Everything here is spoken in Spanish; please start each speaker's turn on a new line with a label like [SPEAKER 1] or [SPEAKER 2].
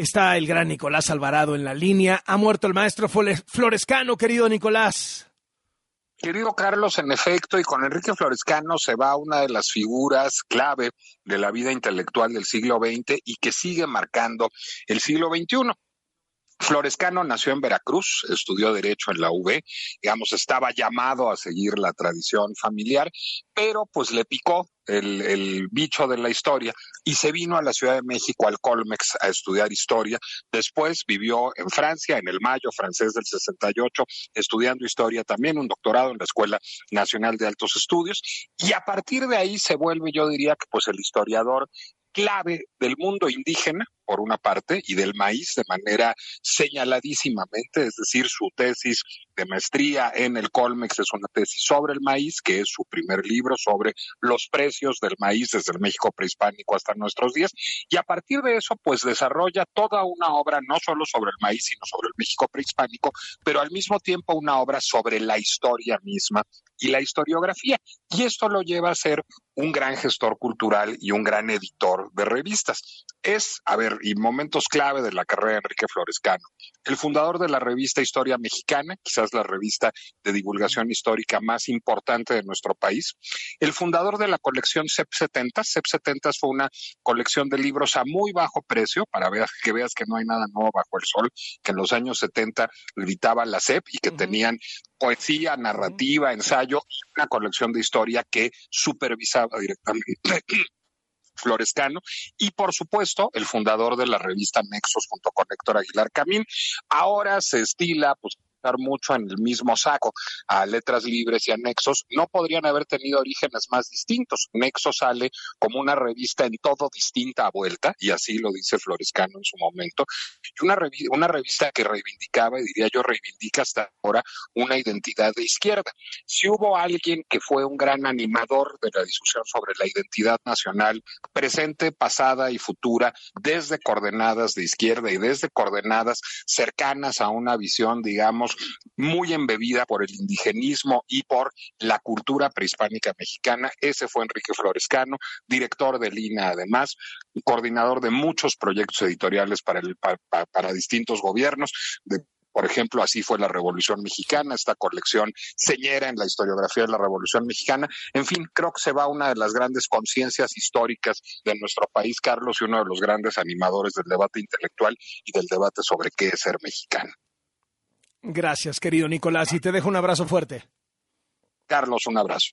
[SPEAKER 1] Está el gran Nicolás Alvarado en la línea. Ha muerto el maestro Florescano, querido Nicolás.
[SPEAKER 2] Querido Carlos, en efecto, y con Enrique Florescano se va una de las figuras clave de la vida intelectual del siglo XX y que sigue marcando el siglo XXI. Florescano nació en Veracruz, estudió Derecho en la UB, digamos, estaba llamado a seguir la tradición familiar, pero pues le picó el, bicho de la historia y se vino a la Ciudad de México, al Colmex, a estudiar historia. Después vivió en Francia, en el Mayo francés del 68, estudiando historia también, un doctorado en la Escuela Nacional de Altos Estudios. Y a partir de ahí se vuelve, yo diría que pues el historiador clave del mundo indígena, por una parte, y del maíz de manera señaladísimamente, es decir, su tesis de maestría en el Colmex es una tesis sobre el maíz, que es su primer libro sobre los precios del maíz desde el México prehispánico hasta nuestros días, y a partir de eso, pues desarrolla toda una obra no solo sobre el maíz, sino sobre el México prehispánico, pero al mismo tiempo una obra sobre la historia misma y la historiografía. Y esto lo lleva a ser un gran gestor cultural y un gran editor de revistas. Es, a ver, y momentos clave de la carrera de Enrique Florescano. El fundador de la revista Historia Mexicana, quizás la revista de divulgación histórica más importante de nuestro país. El fundador de la colección CEP 70. CEP 70 fue una colección de libros a muy bajo precio, para que veas que no hay nada nuevo bajo el sol, que en los años 70 gritaba la CEP y que uh -huh. tenían poesía, narrativa, ensayo una colección de historia que supervisaba directamente Florescano y por supuesto el fundador de la revista Nexos junto con Héctor Aguilar Camín. Ahora se estila pues mucho en el mismo saco a letras libres y a Nexos, no podrían haber tenido orígenes más distintos. Nexo sale como una revista en todo distinta a vuelta, y así lo dice Florescano en su momento, y una, revi una revista que reivindicaba, y diría yo reivindica hasta ahora, una identidad de izquierda. Si hubo alguien que fue un gran animador de la discusión sobre la identidad nacional presente, pasada y futura, desde coordenadas de izquierda y desde coordenadas cercanas a una visión, digamos, muy embebida por el indigenismo y por la cultura prehispánica mexicana. Ese fue Enrique Florescano, director del INA además, coordinador de muchos proyectos editoriales para, distintos gobiernos, de por ejemplo, así fue la Revolución Mexicana, esta colección señera en la historiografía de la Revolución Mexicana. En fin, creo que se va una de las grandes conciencias históricas de nuestro país, Carlos, y uno de los grandes animadores del debate intelectual y del debate sobre qué es ser mexicano.
[SPEAKER 1] Gracias, querido Nicolás, y te dejo un abrazo fuerte.
[SPEAKER 2] Carlos, un abrazo.